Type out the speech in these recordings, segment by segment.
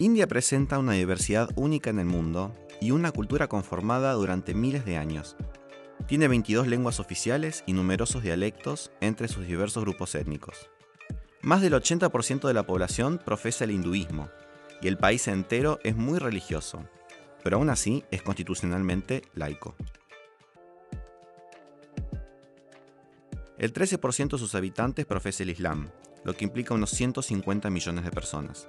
India presenta una diversidad única en el mundo y una cultura conformada durante miles de años. Tiene 22 lenguas oficiales y numerosos dialectos entre sus diversos grupos étnicos. Más del 80% de la población profesa el hinduismo, y el país entero es muy religioso, pero aún así es constitucionalmente laico. El 13% de sus habitantes profesa el Islam, lo que implica unos 150 millones de personas.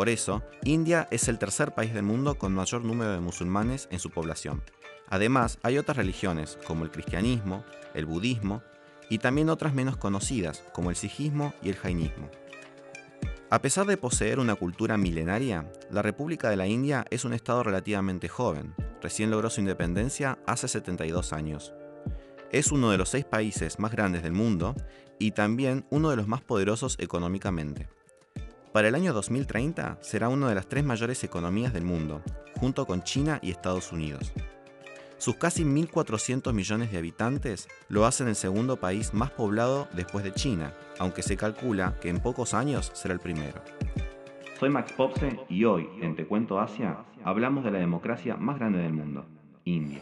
Por eso, India es el tercer país del mundo con mayor número de musulmanes en su población. Además, hay otras religiones, como el cristianismo, el budismo, y también otras menos conocidas, como el sijismo y el jainismo. A pesar de poseer una cultura milenaria, la República de la India es un estado relativamente joven, recién logró su independencia hace 72 años. Es uno de los seis países más grandes del mundo y también uno de los más poderosos económicamente. Para el año 2030 será una de las tres mayores economías del mundo, junto con China y Estados Unidos. Sus casi 1.400 millones de habitantes lo hacen el segundo país más poblado después de China, aunque se calcula que en pocos años será el primero. Soy Max Popse y hoy, en Te Cuento Asia, hablamos de la democracia más grande del mundo, India.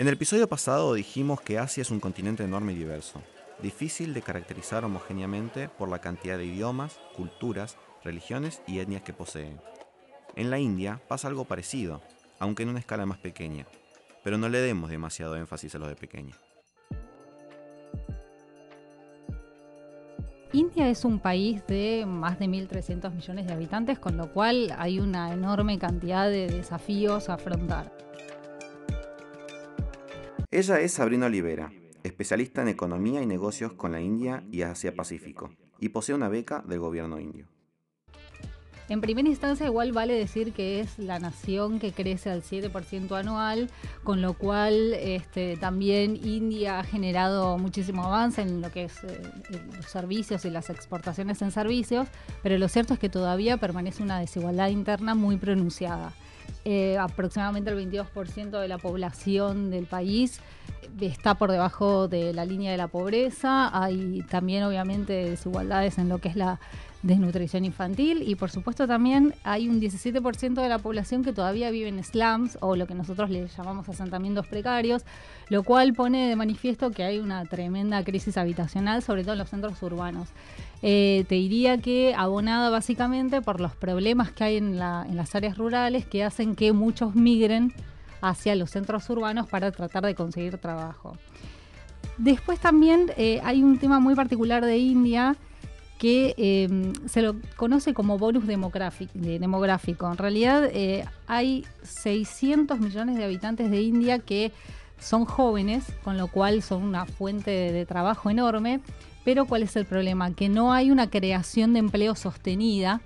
En el episodio pasado dijimos que Asia es un continente enorme y diverso, difícil de caracterizar homogéneamente por la cantidad de idiomas, culturas, religiones y etnias que posee. En la India pasa algo parecido, aunque en una escala más pequeña, pero no le demos demasiado énfasis a lo de pequeña. India es un país de más de 1.300 millones de habitantes, con lo cual hay una enorme cantidad de desafíos a afrontar. Ella es Sabrina Olivera, especialista en economía y negocios con la India y Asia-Pacífico, y posee una beca del gobierno indio. En primera instancia, igual vale decir que es la nación que crece al 7% anual, con lo cual este, también India ha generado muchísimo avance en lo que es eh, los servicios y las exportaciones en servicios, pero lo cierto es que todavía permanece una desigualdad interna muy pronunciada. Eh, aproximadamente el 22% de la población del país está por debajo de la línea de la pobreza. Hay también obviamente desigualdades en lo que es la desnutrición infantil y por supuesto también hay un 17% de la población que todavía vive en slums o lo que nosotros le llamamos asentamientos precarios, lo cual pone de manifiesto que hay una tremenda crisis habitacional, sobre todo en los centros urbanos. Eh, te diría que abonada básicamente por los problemas que hay en, las áreas rurales que hacen que muchos migren hacia los centros urbanos para tratar de conseguir trabajo. Después también eh, hay un tema muy particular de India que em, se lo conoce como bonus demográfico. En realidad eh, hay 600 millones de habitantes de India que son jóvenes, con lo cual son una fuente de trabajo enorme pero ¿cuál es el problema? Que no hay una creación de empleo sostenida,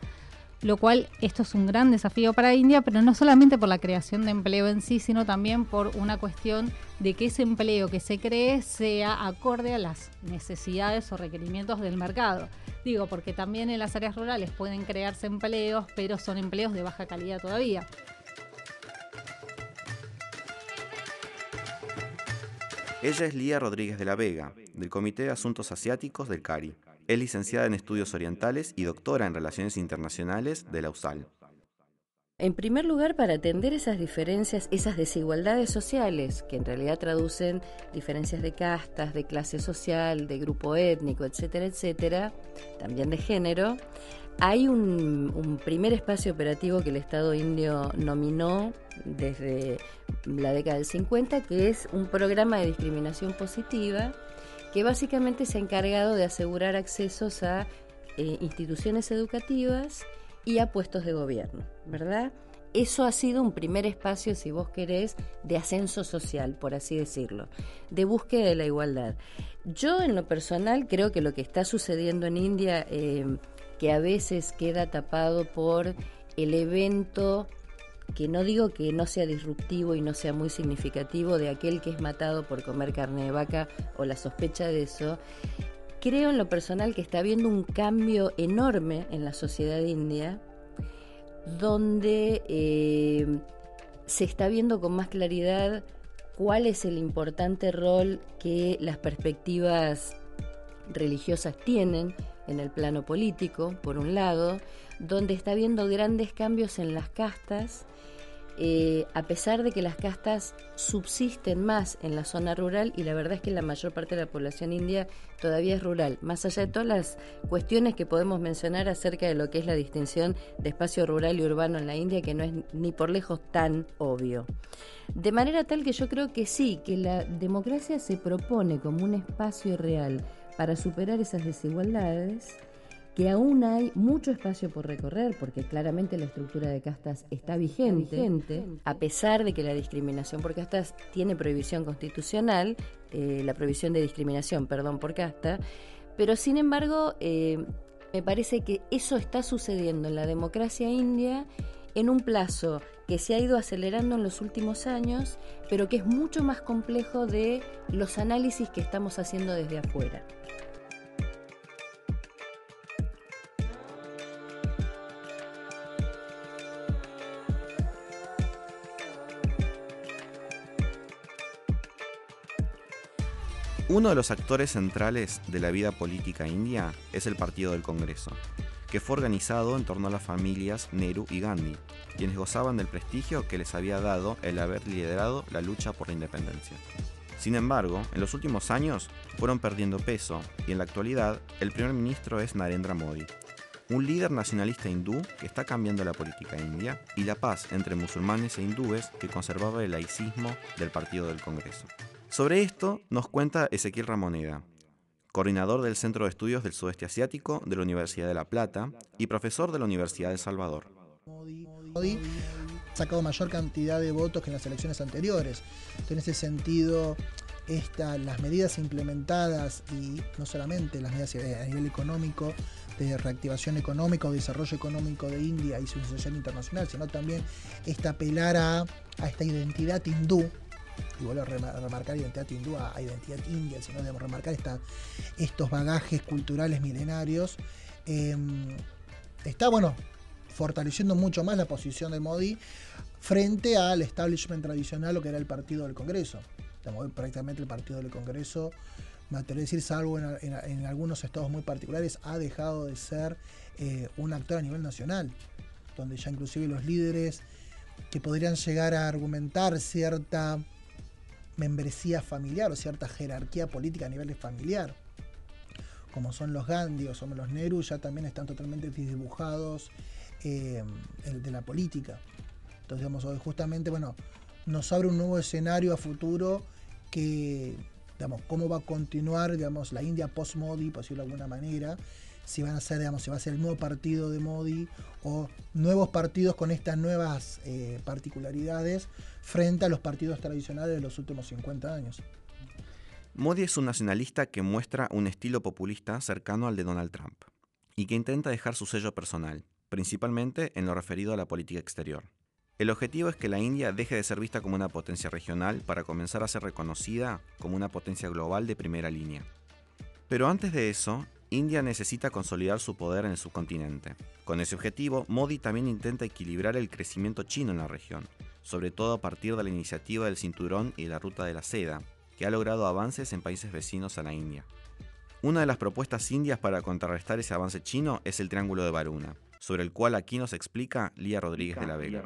lo cual esto es un gran desafío para India, pero no solamente por la creación de empleo en sí, sino también por una cuestión de que ese empleo que se cree sea acorde a las necesidades o requerimientos del mercado. Digo, porque también en las áreas rurales pueden crearse empleos, pero son empleos de baja calidad todavía. Ella es Lía Rodríguez de la Vega, del Comité de Asuntos Asiáticos del CARI. Es licenciada en Estudios Orientales y doctora en Relaciones Internacionales de la USAL. En primer lugar, para atender esas diferencias, esas desigualdades sociales, que en realidad traducen diferencias de castas, de clase social, de grupo étnico, etcétera, etcétera, también de género, hay un, primer espacio operativo que el Estado indio nominó desde la década del 50, que es un programa de discriminación positiva que básicamente se ha encargado de asegurar accesos a eh, instituciones educativas y a puestos de gobierno, ¿verdad? Eso ha sido un primer espacio, si vos querés, de ascenso social, por así decirlo, de búsqueda de la igualdad. Yo, en lo personal, creo que lo que está sucediendo en India eh, que a veces queda tapado por el evento que no digo que no sea disruptivo y no sea muy significativo de aquel que es matado por comer carne de vaca o la sospecha de eso, creo en lo personal que está habiendo un cambio enorme en la sociedad india donde eh, se está viendo con más claridad cuál es el importante rol que las perspectivas religiosas tienen en el plano político, por un lado, donde está habiendo grandes cambios en las castas, eh, a pesar de que las castas subsisten más en la zona rural y la verdad es que la mayor parte de la población india todavía es rural, más allá de todas las cuestiones que podemos mencionar acerca de lo que es la distinción de espacio rural y urbano en la India, que no es ni por lejos tan obvio. De manera tal que yo creo que sí, que la democracia se propone como un espacio real para superar esas desigualdades, que aún hay mucho espacio por recorrer, porque claramente la estructura de castas está vigente, a pesar de que la discriminación por castas tiene prohibición constitucional, eh, la prohibición de discriminación, perdón, por casta, pero sin embargo, eh, me parece que eso está sucediendo en la democracia india en un plazo que se ha ido acelerando en los últimos años, pero que es mucho más complejo de los análisis que estamos haciendo desde afuera. Uno de los actores centrales de la vida política india es el Partido del Congreso, que fue organizado en torno a las familias Nehru y Gandhi, quienes gozaban del prestigio que les había dado el haber liderado la lucha por la independencia. Sin embargo, en los últimos años fueron perdiendo peso y en la actualidad el primer ministro es Narendra Modi, un líder nacionalista hindú que está cambiando la política india y la paz entre musulmanes e hindúes que conservaba el laicismo del Partido del Congreso. Sobre esto nos cuenta Ezequiel Ramoneda, coordinador del Centro de Estudios del Sudeste Asiático de la Universidad de La Plata y profesor de la Universidad de Salvador. Modi ha sacado mayor cantidad de votos que en las elecciones anteriores. en ese sentido, las medidas implementadas y no solamente las medidas a nivel económico, de reactivación económica o desarrollo económico de India y su asociación internacional, sino también esta apelar a esta identidad hindú y vuelvo a remarcar identidad hindú a identidad india, sino de remarcar estos bagajes culturales milenarios, em, está, bueno, fortaleciendo mucho más la posición de Modi frente al establishment tradicional, lo que era el partido del Congreso. prácticamente el partido del Congreso, me atrevo a decir, salvo en, algunos estados muy particulares, ha dejado de ser eh, un actor a nivel nacional, donde ya inclusive los líderes que podrían llegar a argumentar cierta membresía familiar o cierta jerarquía política a nivel familiar, como son los Gandhi o son los Nehru, ya también están totalmente desdibujados eh, de la política. Entonces, digamos, justamente, bueno, nos abre un nuevo escenario a futuro que, digamos, cómo va a continuar, digamos, la India post-Modi, por decirlo de alguna manera, si van a ser, digamos, si va a ser el nuevo partido de Modi o nuevos partidos con estas nuevas eh, particularidades frente a los partidos tradicionales de los últimos 50 años. Modi es un nacionalista que muestra un estilo populista cercano al de Donald Trump y que intenta dejar su sello personal, principalmente en lo referido a la política exterior. El objetivo es que la India deje de ser vista como una potencia regional para comenzar a ser reconocida como una potencia global de primera línea. Pero antes de eso, India necesita consolidar su poder en el subcontinente. Con ese objetivo, Modi también intenta equilibrar el crecimiento chino en la región, sobre todo a partir de la iniciativa del Cinturón y la Ruta de la Seda, que ha logrado avances en países vecinos a la India. Una de las propuestas indias para contrarrestar ese avance chino es el Triángulo de Varuna, sobre el cual aquí nos explica Lía Rodríguez de la Vega.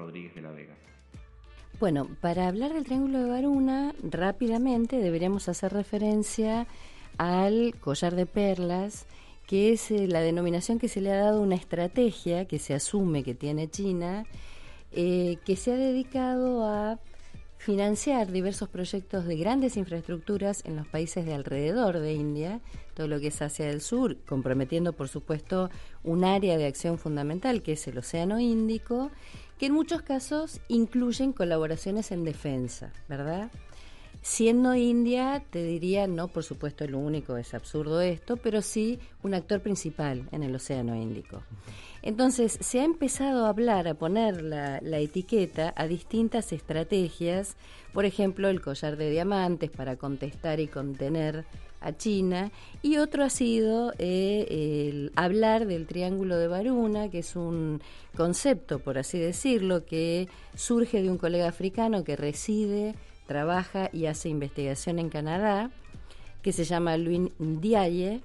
Bueno, para hablar del Triángulo de Varuna, rápidamente deberíamos hacer referencia al collar de perlas, que es eh, la denominación que se le ha dado a una estrategia que se asume que tiene China, eh, que se ha dedicado a financiar diversos proyectos de grandes infraestructuras en los países de alrededor de India, todo lo que es hacia el sur, comprometiendo por supuesto un área de acción fundamental que es el Océano Índico, que en muchos casos incluyen colaboraciones en defensa, ¿verdad? Siendo India, te diría, no por supuesto lo único, es absurdo esto, pero sí un actor principal en el Océano Índico. Entonces, se ha empezado a hablar, a poner la, etiqueta a distintas estrategias, por ejemplo, el collar de diamantes para contestar y contener a China, y otro ha sido eh, el hablar del Triángulo de Varuna, que es un concepto, por así decirlo, que surge de un colega africano que reside trabaja y hace investigación en Canadá, que se llama Luis Ndiaye,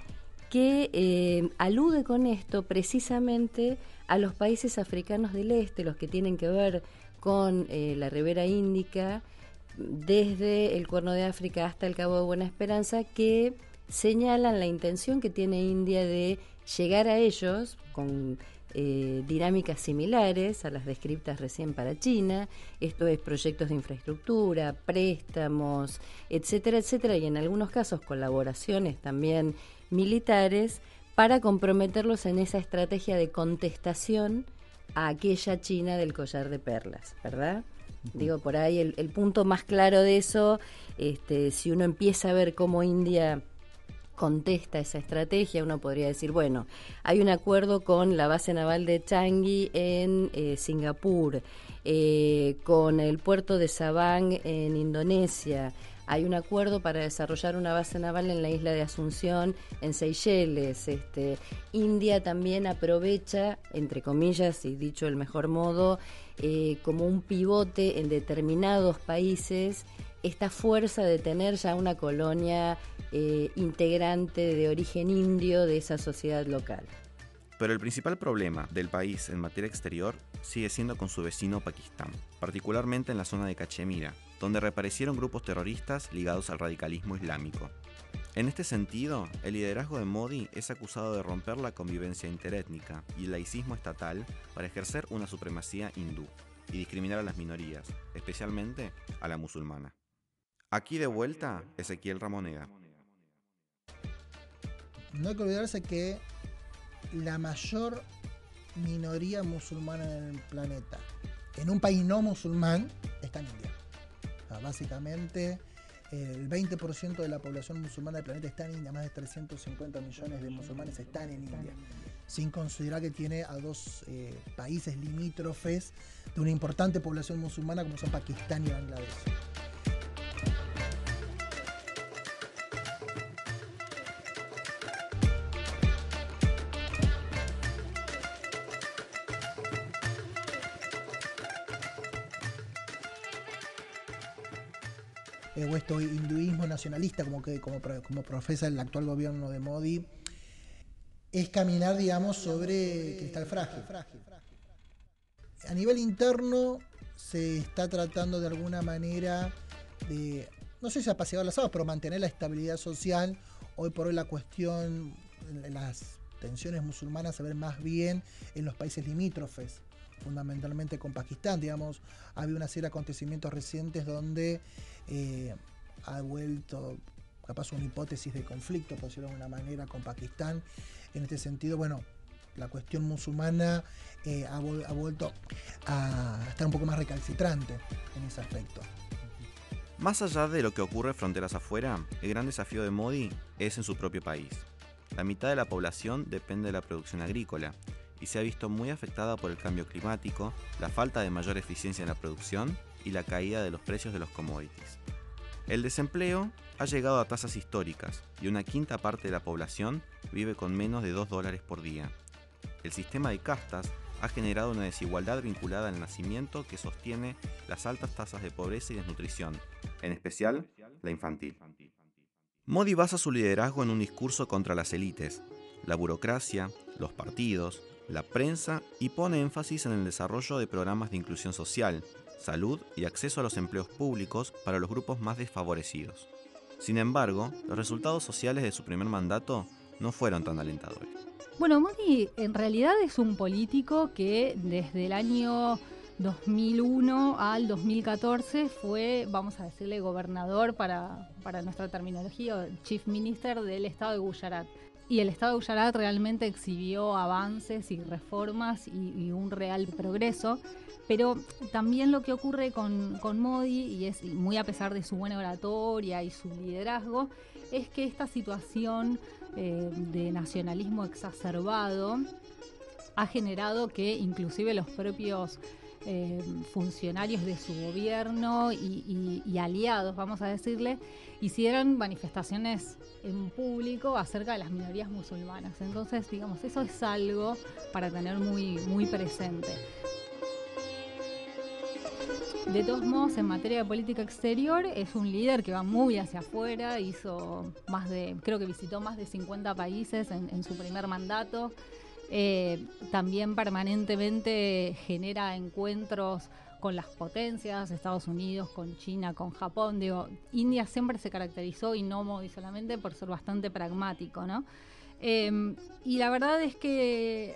que eh, alude con esto precisamente a los países africanos del este, los que tienen que ver con eh, la ribera índica, desde el Cuerno de África hasta el Cabo de Buena Esperanza, que señalan la intención que tiene India de llegar a ellos con eh, dinámicas similares a las descritas recién para China, esto es proyectos de infraestructura, préstamos, etcétera, etcétera, y en algunos casos colaboraciones también militares para comprometerlos en esa estrategia de contestación a aquella China del collar de perlas, ¿verdad? Digo, por ahí el, el, punto más claro de eso, este, si uno empieza a ver cómo India contesta esa estrategia, uno podría decir, bueno, hay un acuerdo con la base naval de Changi en eh, Singapur, eh, con el puerto de Sabang en Indonesia, hay un acuerdo para desarrollar una base naval en la isla de Asunción, en Seychelles. Este, India también aprovecha, entre comillas, y dicho el mejor modo, eh, como un pivote en determinados países esta fuerza de tener ya una colonia eh, integrante de origen indio de esa sociedad local. Pero el principal problema del país en materia exterior sigue siendo con su vecino Pakistán, particularmente en la zona de Cachemira, donde reaparecieron grupos terroristas ligados al radicalismo islámico. En este sentido, el liderazgo de Modi es acusado de romper la convivencia interétnica y el laicismo estatal para ejercer una supremacía hindú y discriminar a las minorías, especialmente a la musulmana. Aquí de vuelta, Ezequiel Ramonega. No hay que olvidarse que la mayor minoría musulmana en el planeta, en un país no musulmán, está en India. básicamente, el 20% de la población musulmana del planeta está en India, más de 350 millones de musulmanes están en India, sin considerar que tiene a dos eh, países limítrofes de una importante población musulmana como son Pakistán y Bangladesh. Eh, o esto hinduismo nacionalista como que como, como profesa el actual gobierno de Modi es caminar digamos sobre cristal frágil. A nivel interno se está tratando de alguna manera de no sé si apacigar las aguas, pero mantener la estabilidad social. Hoy por hoy la cuestión, las tensiones musulmanas se ven más bien en los países limítrofes, fundamentalmente con Pakistán. Digamos, había una serie de acontecimientos recientes donde eh, ha vuelto, capaz una hipótesis de conflicto, por decirlo de alguna manera, con Pakistán. En este sentido, bueno, la cuestión musulmana eh, ha, ha, vuelto a estar un poco más recalcitrante en ese aspecto. Más allá de lo que ocurre fronteras afuera, el gran desafío de Modi es en su propio país. La mitad de la población depende de la producción agrícola y se ha visto muy afectada por el cambio climático, la falta de mayor eficiencia en la producción y la caída de los precios de los commodities. El desempleo ha llegado a tasas históricas y una quinta parte de la población vive con menos de 2 dólares por día. El sistema de castas ha generado una desigualdad vinculada al nacimiento que sostiene las altas tasas de pobreza y desnutrición, en especial la infantil. Modi basa su liderazgo en un discurso contra las élites, la burocracia, los partidos, la prensa y pone énfasis en el desarrollo de programas de inclusión social, salud y acceso a los empleos públicos para los grupos más desfavorecidos. Sin embargo, los resultados sociales de su primer mandato no fueron tan alentadores. Bueno, Modi en realidad es un político que desde el año 2001 al 2014 fue, vamos a decirle, gobernador para, para nuestra terminología, chief minister del estado de Gujarat. Y el Estado de Gujarat realmente exhibió avances y reformas y, un real progreso. Pero también lo que ocurre con, Modi, y es muy a pesar de su buena oratoria y su liderazgo, es que esta situación eh, de nacionalismo exacerbado ha generado que inclusive los propios eh, funcionarios de su gobierno y, aliados, vamos a decirle, hicieran manifestaciones en público acerca de las minorías musulmanas. Entonces, digamos, eso es algo para tener muy, muy presente. De todos modos, en materia de política exterior, es un líder que va muy hacia afuera, hizo más de, creo que visitó más de 50 países en, su primer mandato. Eh, también permanentemente genera encuentros con las potencias, Estados Unidos, con China, con Japón. Digo, India siempre se caracterizó, y no Modi solamente, por ser bastante pragmático, ¿no? Eh, y la verdad es que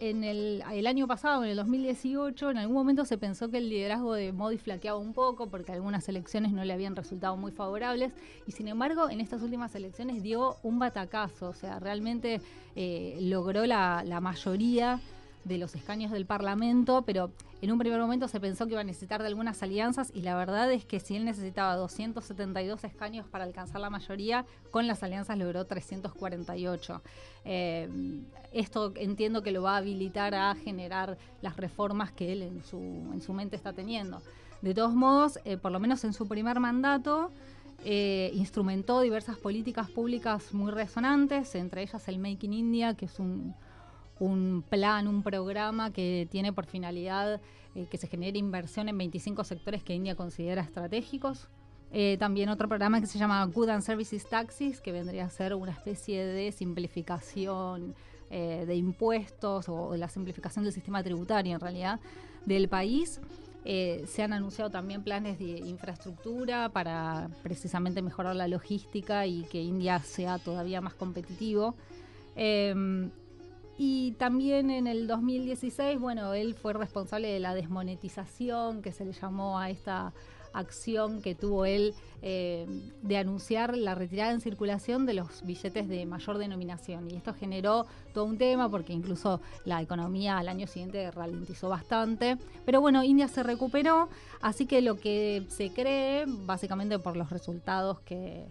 en el, año pasado, en el 2018, en algún momento se pensó que el liderazgo de Modi flaqueaba un poco porque algunas elecciones no le habían resultado muy favorables y sin embargo en estas últimas elecciones dio un batacazo, o sea, realmente eh, logró la, la mayoría de los escaños del Parlamento, pero en un primer momento se pensó que iba a necesitar de algunas alianzas y la verdad es que si él necesitaba 272 escaños para alcanzar la mayoría, con las alianzas logró 348. Eh, esto entiendo que lo va a habilitar a generar las reformas que él en su, en su mente está teniendo. De todos modos, eh, por lo menos en su primer mandato, eh, instrumentó diversas políticas públicas muy resonantes, entre ellas el Make in India, que es un, un plan, un programa que tiene por finalidad eh, que se genere inversión en 25 sectores que India considera estratégicos. Eh, también otro programa que se llama Good and Services Taxes, que vendría a ser una especie de simplificación eh, de impuestos o, la simplificación del sistema tributario en realidad del país. se han anunciado también planes de infraestructura para precisamente mejorar la logística y que India sea todavía más competitivo. Y también en el 2016, bueno, él fue responsable de la desmonetización, que se le llamó a esta acción que tuvo él eh, de anunciar la retirada en circulación de los billetes de mayor denominación. Y esto generó todo un tema porque incluso la economía al año siguiente ralentizó bastante. Pero bueno, India se recuperó, así que lo que se cree, básicamente por los resultados que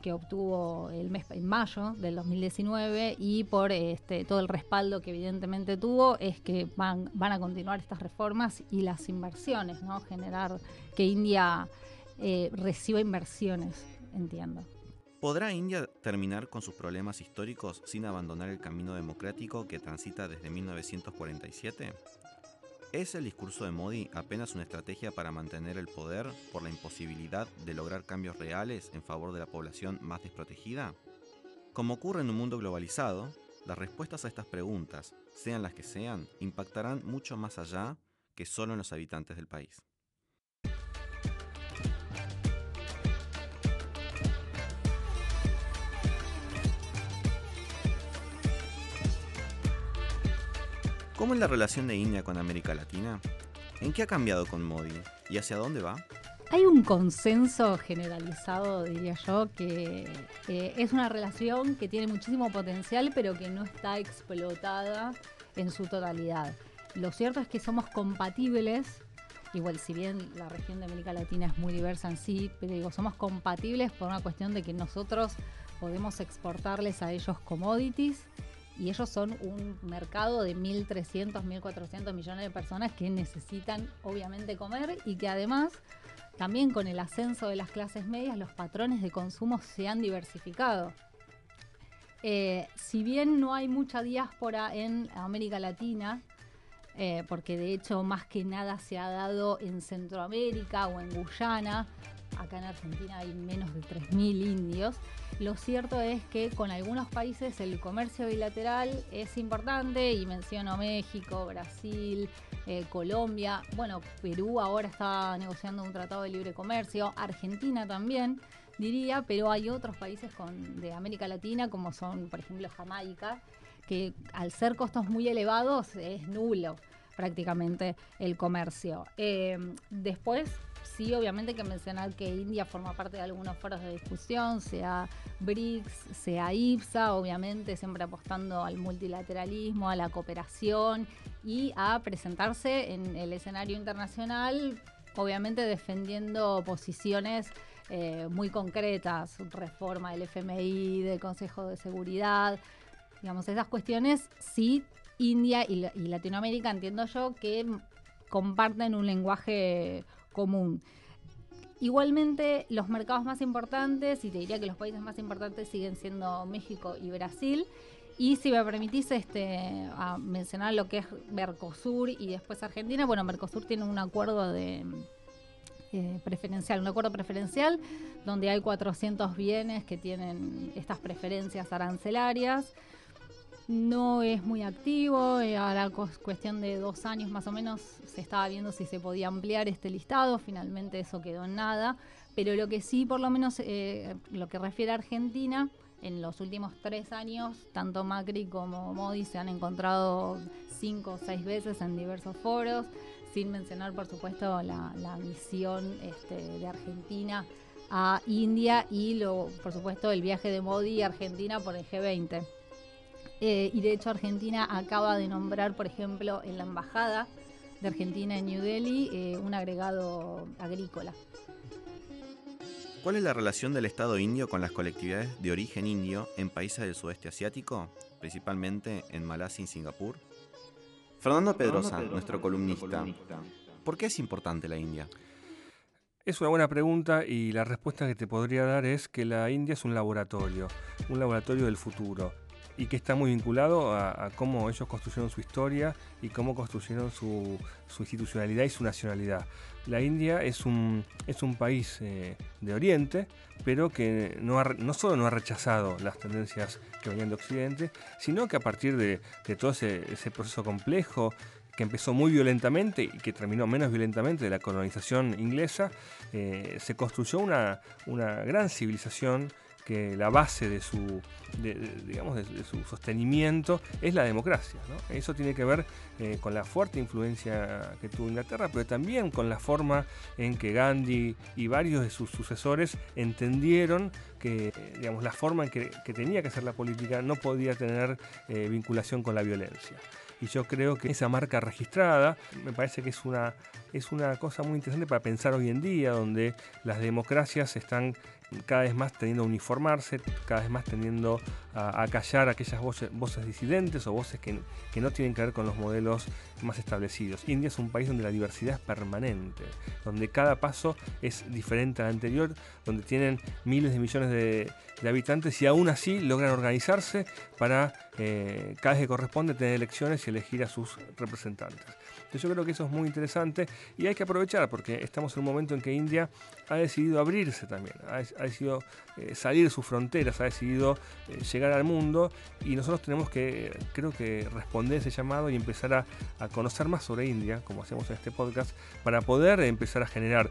que obtuvo el mes en mayo del 2019 y por este, todo el respaldo que evidentemente tuvo es que van, van a continuar estas reformas y las inversiones, ¿no? Generar que India eh, reciba inversiones, entiendo. ¿Podrá India terminar con sus problemas históricos sin abandonar el camino democrático que transita desde 1947? ¿Es el discurso de Modi apenas una estrategia para mantener el poder por la imposibilidad de lograr cambios reales en favor de la población más desprotegida? Como ocurre en un mundo globalizado, las respuestas a estas preguntas, sean las que sean, impactarán mucho más allá que solo en los habitantes del país. ¿Cómo es la relación de India con América Latina? ¿En qué ha cambiado con Modi? ¿Y hacia dónde va? Hay un consenso generalizado, diría yo, que es una relación que tiene muchísimo potencial, pero que no está explotada en su totalidad. Lo cierto es que somos compatibles, igual si bien la región de América Latina es muy diversa en sí, pero digo, somos compatibles por una cuestión de que nosotros podemos exportarles a ellos commodities y ellos son un mercado de 1.300, 1.400 millones de personas que necesitan obviamente comer y que además también con el ascenso de las clases medias los patrones de consumo se han diversificado. Eh, si bien no hay mucha diáspora en América Latina, eh, porque de hecho más que nada se ha dado en Centroamérica o en Guyana, acá en Argentina hay menos de 3.000 indios. Lo cierto es que con algunos países el comercio bilateral es importante y menciono México, Brasil, eh, Colombia, bueno, Perú ahora está negociando un tratado de libre comercio, Argentina también diría, pero hay otros países de América Latina como son, por ejemplo, Jamaica, que al ser costos muy elevados es nulo prácticamente el comercio. Eh, después sí, obviamente hay que mencionar que India forma parte de algunos foros de discusión, sea BRICS, sea IPSA, obviamente siempre apostando al multilateralismo, a la cooperación y a presentarse en el escenario internacional, obviamente defendiendo posiciones eh, muy concretas, reforma del FMI, del Consejo de Seguridad, digamos, esas cuestiones sí India y Latinoamérica entiendo yo que comparten un lenguaje común. Igualmente, los mercados más importantes, y te diría que los países más importantes siguen siendo México y Brasil, Y si me permitís este, mencionar lo que es Mercosur y después Argentina, bueno, Mercosur tiene un acuerdo de eh, preferencial, un acuerdo preferencial donde hay 400 bienes que tienen estas preferencias arancelarias. No es muy activo, eh, a la cuestión de dos años más o menos se estaba viendo si se podía ampliar este listado, finalmente eso quedó en nada, pero lo que sí, por lo menos eh, lo que refiere a Argentina, en los últimos tres años, tanto Macri como Modi se han encontrado cinco o seis veces en diversos foros, sin mencionar, por supuesto, la, misión este, de Argentina a India y, lo, por supuesto, el viaje de Modi a Argentina por el G20. Eh, y de hecho Argentina acaba de nombrar, por ejemplo, en la embajada de Argentina en New Delhi eh, un agregado agrícola. ¿Cuál es la relación del Estado indio con las colectividades de origen indio en países del sudeste asiático, principalmente en Malasia y Singapur? Fernando Pedrosa, nuestro columnista, ¿por qué es importante la India? Es una buena pregunta y la respuesta que te podría dar es que la India es un laboratorio, un laboratorio del futuro y que está muy vinculado a, cómo ellos construyeron su historia y cómo construyeron su, institucionalidad y su nacionalidad. La India es un, es un país eh, de Oriente, pero que no, no solo no ha rechazado las tendencias que venían de Occidente, sino que a partir de, todo ese, proceso complejo que empezó muy violentamente y que terminó menos violentamente de la colonización inglesa, eh, se construyó una, una gran civilización que la base de su, digamos, de, su sostenimiento es la democracia. Eso tiene que ver eh, con la fuerte influencia que tuvo Inglaterra, pero también con la forma en que Gandhi y varios de sus sucesores entendieron que digamos, la forma en que, tenía que ser la política no podía tener eh, vinculación con la violencia y yo creo que esa marca registrada me parece que es una, es una cosa muy interesante para pensar hoy en día, donde las democracias están cada vez más tendiendo a uniformarse, cada vez más tendiendo a, callar aquellas voces, disidentes o voces que, no tienen que ver con los modelos más establecidos. India es un país donde la diversidad es permanente, donde cada paso es diferente al anterior, donde tienen miles de millones de, habitantes y aún así logran organizarse para eh, cada vez que corresponde tener elecciones y elegir a sus representantes. Entonces yo creo que eso es muy interesante y hay que aprovechar porque estamos en un momento en que India ha decidido abrirse también, ha, decidido eh, salir sus fronteras, ha decidido eh, llegar al mundo y nosotros tenemos que, creo que, responder ese llamado y empezar a, a, conocer más sobre India, como hacemos en este podcast, para poder empezar a generar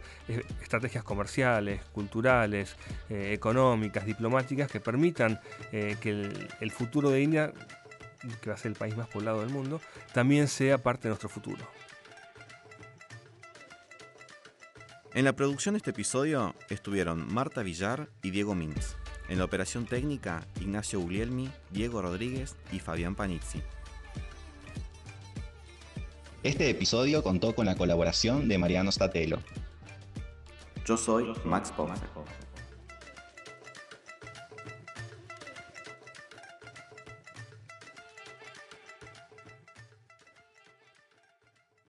estrategias comerciales, culturales, económicas, diplomáticas, que permitan eh, que el, futuro de India, que va a ser el país más poblado del mundo, también sea parte de nuestro futuro. En la producción de este episodio estuvieron Marta Villar y Diego Mintz. En la operación técnica, Ignacio Guglielmi, Diego Rodríguez y Fabián Panizzi. Este episodio contó con la colaboración de Mariano Statelo. Yo soy Max Pomar.